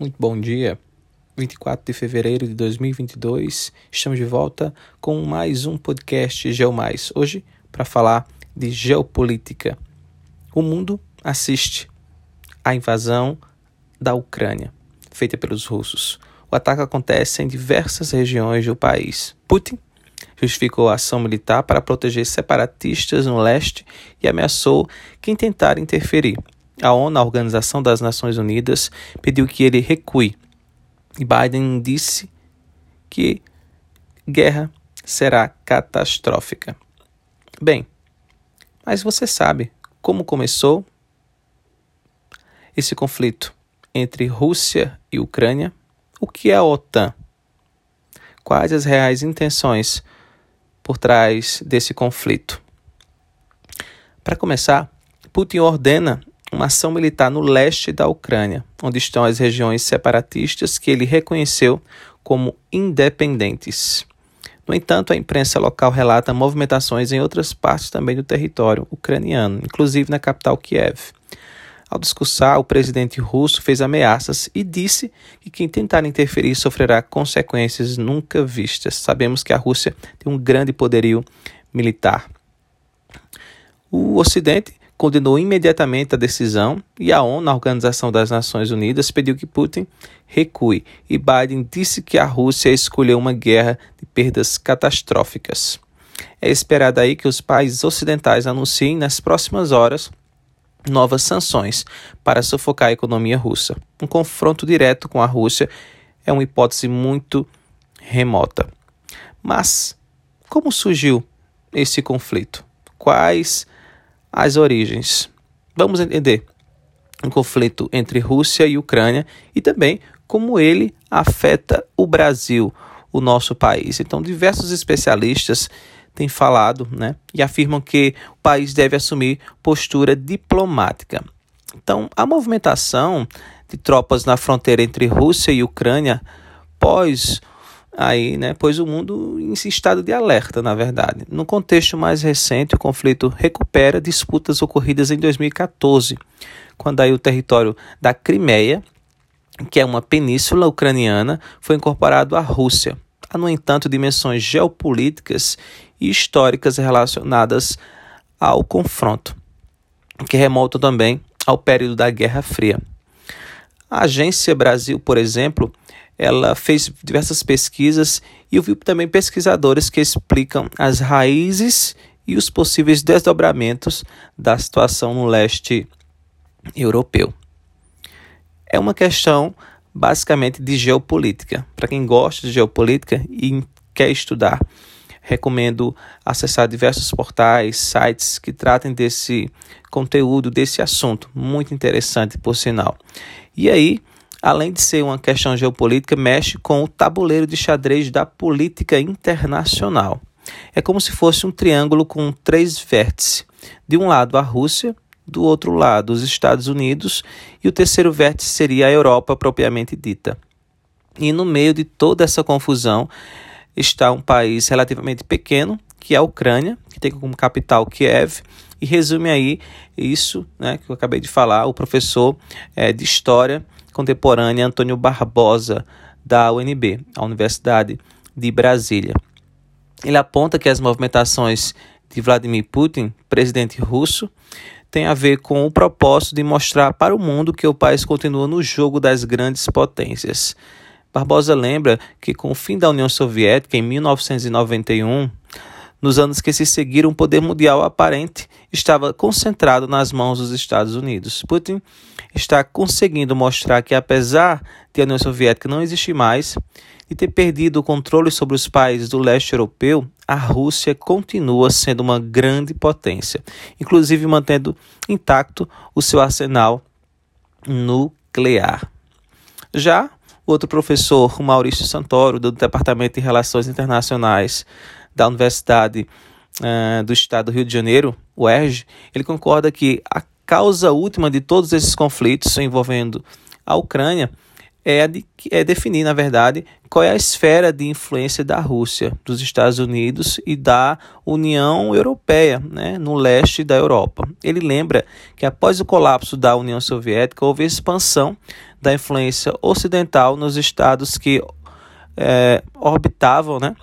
Muito bom dia. 24 de fevereiro de 2022, estamos de volta com mais um podcast GeoMais. Hoje, para falar de geopolítica. O mundo assiste à invasão da Ucrânia, feita pelos russos. O ataque acontece em diversas regiões do país. Putin justificou a ação militar para proteger separatistas no leste e ameaçou quem tentar interferir. A ONU, a Organização das Nações Unidas, pediu que ele recue. E Biden disse que guerra será catastrófica. Bem, mas você sabe como começou esse conflito entre Rússia e Ucrânia? O que é a OTAN? Quais as reais intenções por trás desse conflito? Para começar, Putin ordena uma ação militar no leste da Ucrânia, onde estão as regiões separatistas que ele reconheceu como independentes. No entanto, a imprensa local relata movimentações em outras partes também do território ucraniano, inclusive na capital Kiev. Ao discursar, o presidente russo fez ameaças e disse que quem tentar interferir sofrerá consequências nunca vistas. Sabemos que a Rússia tem um grande poderio militar. O Ocidente condenou imediatamente a decisão e a ONU, a Organização das Nações Unidas, pediu que Putin recue e Biden disse que a Rússia escolheu uma guerra de perdas catastróficas. É esperado aí que os países ocidentais anunciem nas próximas horas novas sanções para sufocar a economia russa. Um confronto direto com a Rússia é uma hipótese muito remota. Mas como surgiu esse conflito? Quais as origens. Vamos entender um conflito entre Rússia e Ucrânia e também como ele afeta o Brasil, o nosso país. Então, diversos especialistas têm falado né, e afirmam que o país deve assumir postura diplomática. Então, a movimentação de tropas na fronteira entre Rússia e Ucrânia pós aí, né, pois o mundo em estado de alerta, na verdade. No contexto mais recente, o conflito recupera disputas ocorridas em 2014, quando aí o território da Crimeia, que é uma península ucraniana, foi incorporado à Rússia. Há, no entanto, dimensões geopolíticas e históricas relacionadas ao confronto, que remontam também ao período da Guerra Fria. A Agência Brasil, por exemplo, ela fez diversas pesquisas e eu vi também pesquisadores que explicam as raízes e os possíveis desdobramentos da situação no leste europeu. É uma questão basicamente de geopolítica. Para quem gosta de geopolítica e quer estudar, recomendo acessar diversos portais, sites que tratem desse conteúdo, desse assunto, muito interessante por sinal. E aí, além de ser uma questão geopolítica, mexe com o tabuleiro de xadrez da política internacional. É como se fosse um triângulo com três vértices. De um lado, a Rússia, do outro lado, os Estados Unidos, e o terceiro vértice seria a Europa propriamente dita. E no meio de toda essa confusão está um país relativamente pequeno, que é a Ucrânia, que tem como capital Kiev, e resume aí isso né, que eu acabei de falar, o professor é, de História contemporânea Antônio Barbosa, da UNB, a Universidade de Brasília. Ele aponta que as movimentações de Vladimir Putin, presidente russo, têm a ver com o propósito de mostrar para o mundo que o país continua no jogo das grandes potências. Barbosa lembra que, com o fim da União Soviética em 1991, nos anos que se seguiram, o poder mundial aparente estava concentrado nas mãos dos Estados Unidos. Putin está conseguindo mostrar que, apesar de a União Soviética não existir mais e ter perdido o controle sobre os países do leste europeu, a Rússia continua sendo uma grande potência, inclusive mantendo intacto o seu arsenal nuclear. Já outro professor, Maurício Santoro, do Departamento de Relações Internacionais da Universidade uh, do Estado do Rio de Janeiro, o ERJ, ele concorda que a causa última de todos esses conflitos envolvendo a Ucrânia é, de, é definir, na verdade, qual é a esfera de influência da Rússia, dos Estados Unidos e da União Europeia, né, no leste da Europa. Ele lembra que após o colapso da União Soviética houve expansão da influência ocidental nos estados que é, orbitavam, né,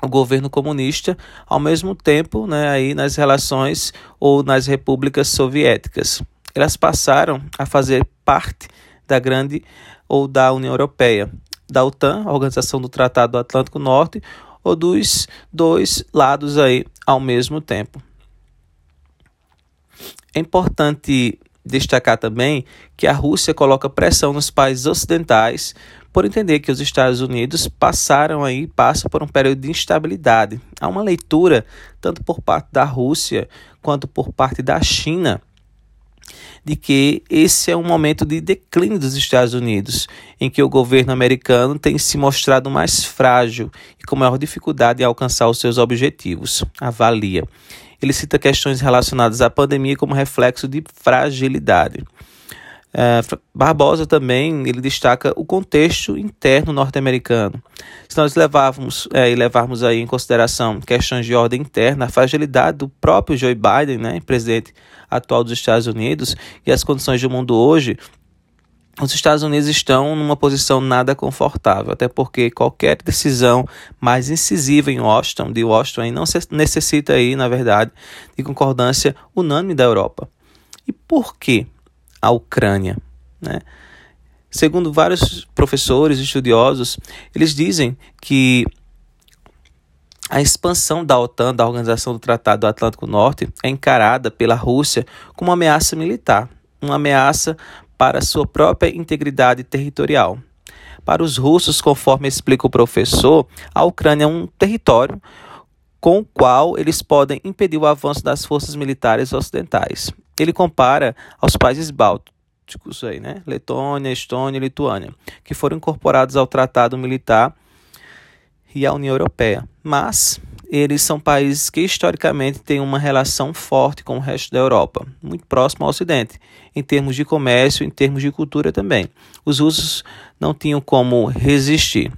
o governo comunista, ao mesmo tempo, né, aí nas relações ou nas repúblicas soviéticas. Elas passaram a fazer parte da grande ou da União Europeia, da OTAN, a Organização do Tratado do Atlântico Norte, ou dos dois lados aí ao mesmo tempo. É importante destacar também que a Rússia coloca pressão nos países ocidentais por entender que os Estados Unidos passaram aí, passam por um período de instabilidade. Há uma leitura, tanto por parte da Rússia quanto por parte da China, de que esse é um momento de declínio dos Estados Unidos, em que o governo americano tem se mostrado mais frágil e com maior dificuldade em alcançar os seus objetivos. Avalia. Ele cita questões relacionadas à pandemia como reflexo de fragilidade. É, Barbosa também ele destaca o contexto interno norte-americano. Se nós levarmos é, e levarmos aí em consideração questões de ordem interna, a fragilidade do próprio Joe Biden, né, presidente atual dos Estados Unidos, e as condições do mundo hoje, os Estados Unidos estão numa posição nada confortável, até porque qualquer decisão mais incisiva em Washington, de Washington, aí não necessita aí, na verdade, de concordância unânime da Europa. E por que a Ucrânia? Né? Segundo vários professores estudiosos, eles dizem que a expansão da OTAN, da Organização do Tratado do Atlântico Norte, é encarada pela Rússia como uma ameaça militar, uma ameaça para sua própria integridade territorial. Para os russos, conforme explica o professor, a Ucrânia é um território com o qual eles podem impedir o avanço das forças militares ocidentais. Ele compara aos países bálticos, aí, né? Letônia, Estônia e Lituânia, que foram incorporados ao Tratado Militar e à União Europeia. Mas eles são países que historicamente têm uma relação forte com o resto da Europa, muito próximo ao Ocidente, em termos de comércio, em termos de cultura também. Os russos não tinham como resistir.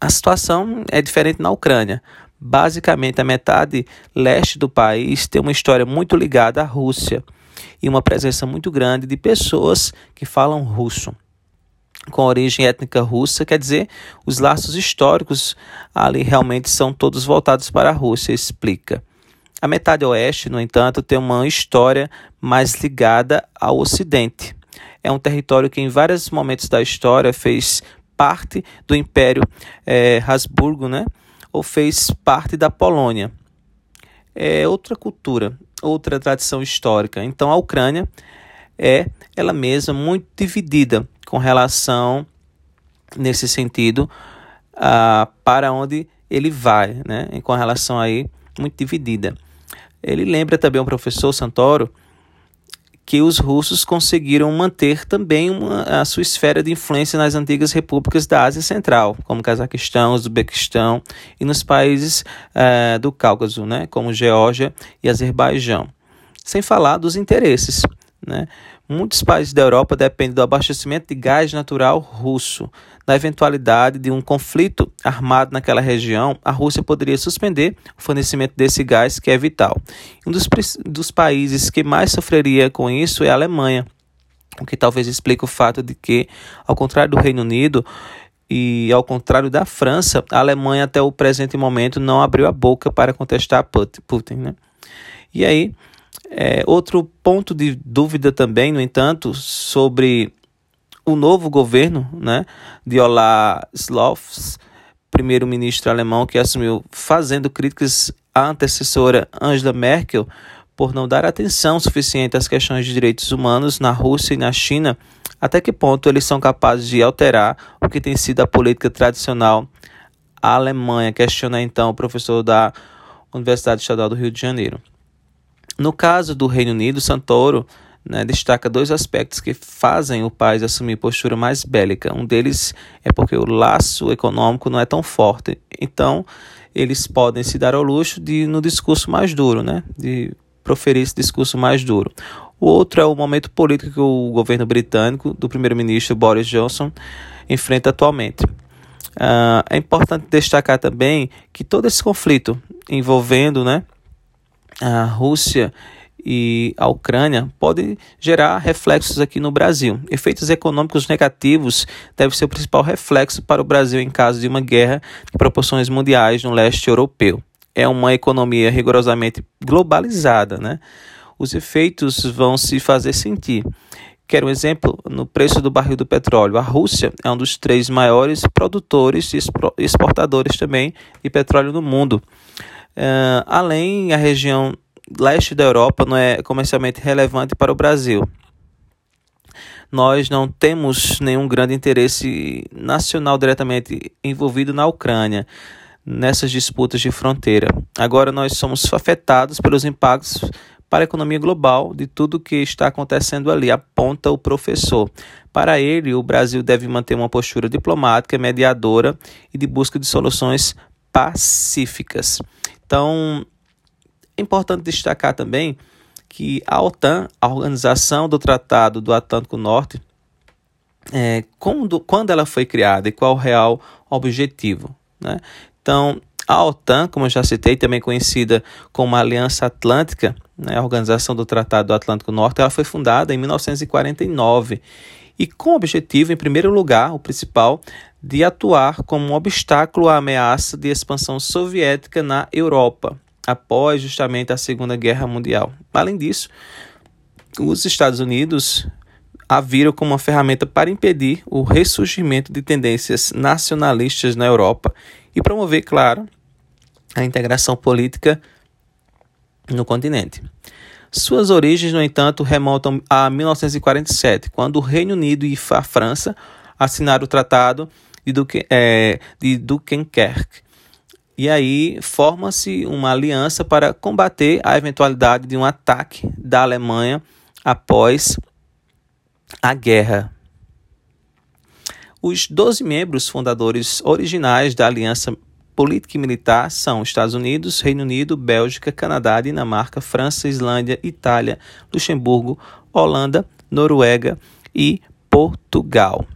A situação é diferente na Ucrânia. Basicamente, a metade leste do país tem uma história muito ligada à Rússia e uma presença muito grande de pessoas que falam russo com origem étnica russa, quer dizer, os laços históricos ali realmente são todos voltados para a Rússia, explica. A metade oeste, no entanto, tem uma história mais ligada ao ocidente. É um território que em vários momentos da história fez parte do Império é, Habsburgo, né? Ou fez parte da Polônia. É outra cultura, outra tradição histórica. Então a Ucrânia é ela mesma muito dividida com relação, nesse sentido, uh, para onde ele vai, né? E com relação aí, muito dividida. Ele lembra também o professor Santoro que os russos conseguiram manter também uma, a sua esfera de influência nas antigas repúblicas da Ásia Central, como Cazaquistão, Uzbequistão e nos países uh, do Cáucaso, né, como Geórgia e Azerbaijão. Sem falar dos interesses. Né? Muitos países da Europa dependem do abastecimento de gás natural russo. Na eventualidade de um conflito armado naquela região, a Rússia poderia suspender o fornecimento desse gás, que é vital. Um dos, dos países que mais sofreria com isso é a Alemanha, o que talvez explique o fato de que, ao contrário do Reino Unido, e ao contrário da França, a Alemanha até o presente momento não abriu a boca para contestar Putin. Né? E aí, é, outro ponto de dúvida também, no entanto, sobre o novo governo né, de Olaf Scholz, primeiro-ministro alemão que assumiu fazendo críticas à antecessora Angela Merkel por não dar atenção suficiente às questões de direitos humanos na Rússia e na China, até que ponto eles são capazes de alterar o que tem sido a política tradicional à Alemanha, questiona então o professor da Universidade Estadual do Rio de Janeiro. No caso do Reino Unido, Santoro né, destaca dois aspectos que fazem o país assumir postura mais bélica. Um deles é porque o laço econômico não é tão forte. Então, eles podem se dar ao luxo de, no discurso mais duro, né, de proferir esse discurso mais duro. O outro é o momento político que o governo britânico, do primeiro-ministro Boris Johnson, enfrenta atualmente. Uh, é importante destacar também que todo esse conflito envolvendo né, a Rússia e a Ucrânia pode gerar reflexos aqui no Brasil. Efeitos econômicos negativos devem ser o principal reflexo para o Brasil em caso de uma guerra de proporções mundiais no leste europeu. É uma economia rigorosamente globalizada, né? Os efeitos vão se fazer sentir. Quero um exemplo no preço do barril do petróleo. A Rússia é um dos três maiores produtores e exportadores também de petróleo no mundo. Uh, além, a região leste da Europa não é comercialmente relevante para o Brasil. Nós não temos nenhum grande interesse nacional diretamente envolvido na Ucrânia, nessas disputas de fronteira. Agora nós somos afetados pelos impactos para a economia global de tudo o que está acontecendo ali, aponta o professor. Para ele, o Brasil deve manter uma postura diplomática, mediadora e de busca de soluções pacíficas. Então, é importante destacar também que a OTAN, a Organização do Tratado do Atlântico Norte, é, quando, quando ela foi criada e qual o real objetivo. Né? Então, a OTAN, como eu já citei, também conhecida como Aliança Atlântica, né, a Organização do Tratado do Atlântico Norte, ela foi fundada em 1949 e com o objetivo, em primeiro lugar, o principal, de atuar como um obstáculo à ameaça de expansão soviética na Europa, após justamente a Segunda Guerra Mundial. Além disso, os Estados Unidos a viram como uma ferramenta para impedir o ressurgimento de tendências nacionalistas na Europa e promover, claro, a integração política no continente. Suas origens, no entanto, remontam a 1947, quando o Reino Unido e a França assinaram o Tratado de, Duque, é, de Dunkerque, e aí forma-se uma aliança para combater a eventualidade de um ataque da Alemanha após a guerra. Os 12 membros fundadores originais da aliança política e militar são Estados Unidos, Reino Unido, Bélgica, Canadá, Dinamarca, França, Islândia, Itália, Luxemburgo, Holanda, Noruega e Portugal.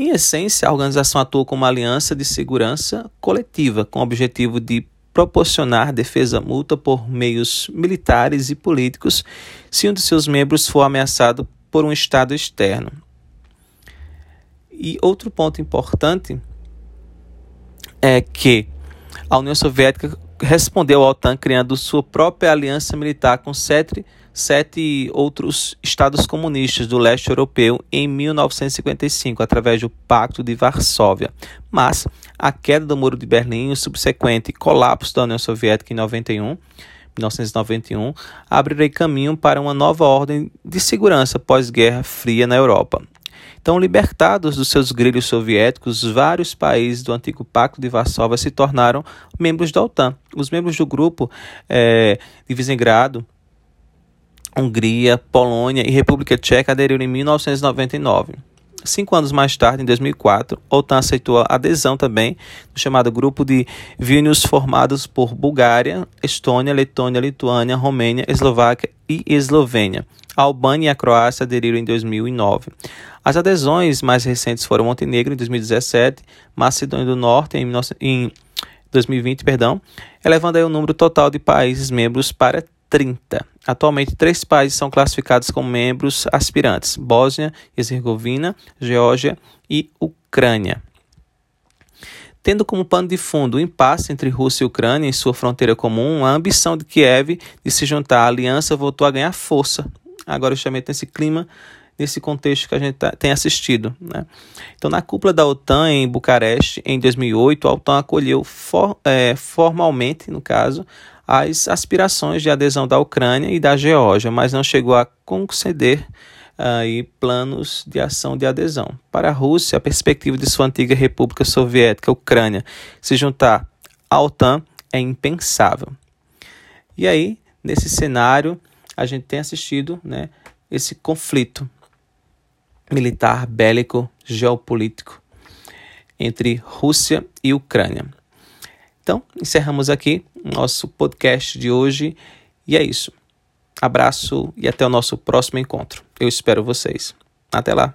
Em essência, a organização atua como uma aliança de segurança coletiva, com o objetivo de proporcionar defesa mútua por meios militares e políticos se um de seus membros for ameaçado por um Estado externo. E outro ponto importante é que a União Soviética respondeu à OTAN criando sua própria aliança militar com sete sete outros estados comunistas do leste europeu em 1955, através do Pacto de Varsóvia. Mas a queda do Muro de Berlim e o subsequente colapso da União Soviética em 91 1991, abriria caminho para uma nova ordem de segurança pós-Guerra Fria na Europa. Então, libertados dos seus grilhos soviéticos, vários países do antigo Pacto de Varsóvia se tornaram membros da OTAN. Os membros do grupo é, de Visegrado Hungria, Polônia e República Tcheca aderiram em 1999. Cinco anos mais tarde, em 2004, a OTAN aceitou a adesão também do chamado Grupo de Vilnius, formados por Bulgária, Estônia, Letônia, Lituânia, Romênia, Eslováquia e Eslovênia. A Albânia e a Croácia aderiram em 2009. As adesões mais recentes foram Montenegro em 2017, Macedônia do Norte em, em 2020, perdão, elevando aí o número total de países membros para 30. Atualmente, três países são classificados como membros aspirantes: Bósnia, Herzegovina, Geórgia e Ucrânia. Tendo como pano de fundo o impasse entre Rússia e Ucrânia em sua fronteira comum, a ambição de Kiev de se juntar à aliança voltou a ganhar força. Agora, justamente nesse clima, nesse contexto que a gente tá, tem assistido. Né? Então, na cúpula da OTAN em Bucareste, em 2008, a OTAN acolheu for, é, formalmente, no caso, as aspirações de adesão da Ucrânia e da Geórgia, mas não chegou a conceder aí planos de ação de adesão. Para a Rússia, a perspectiva de sua antiga República Soviética, Ucrânia, se juntar à OTAN é impensável. E aí, nesse cenário, a gente tem assistido né, esse conflito militar, bélico, geopolítico entre Rússia e Ucrânia. Então, encerramos aqui nosso podcast de hoje E é isso. Abraço e até o nosso próximo encontro. Eu espero vocês. Até lá.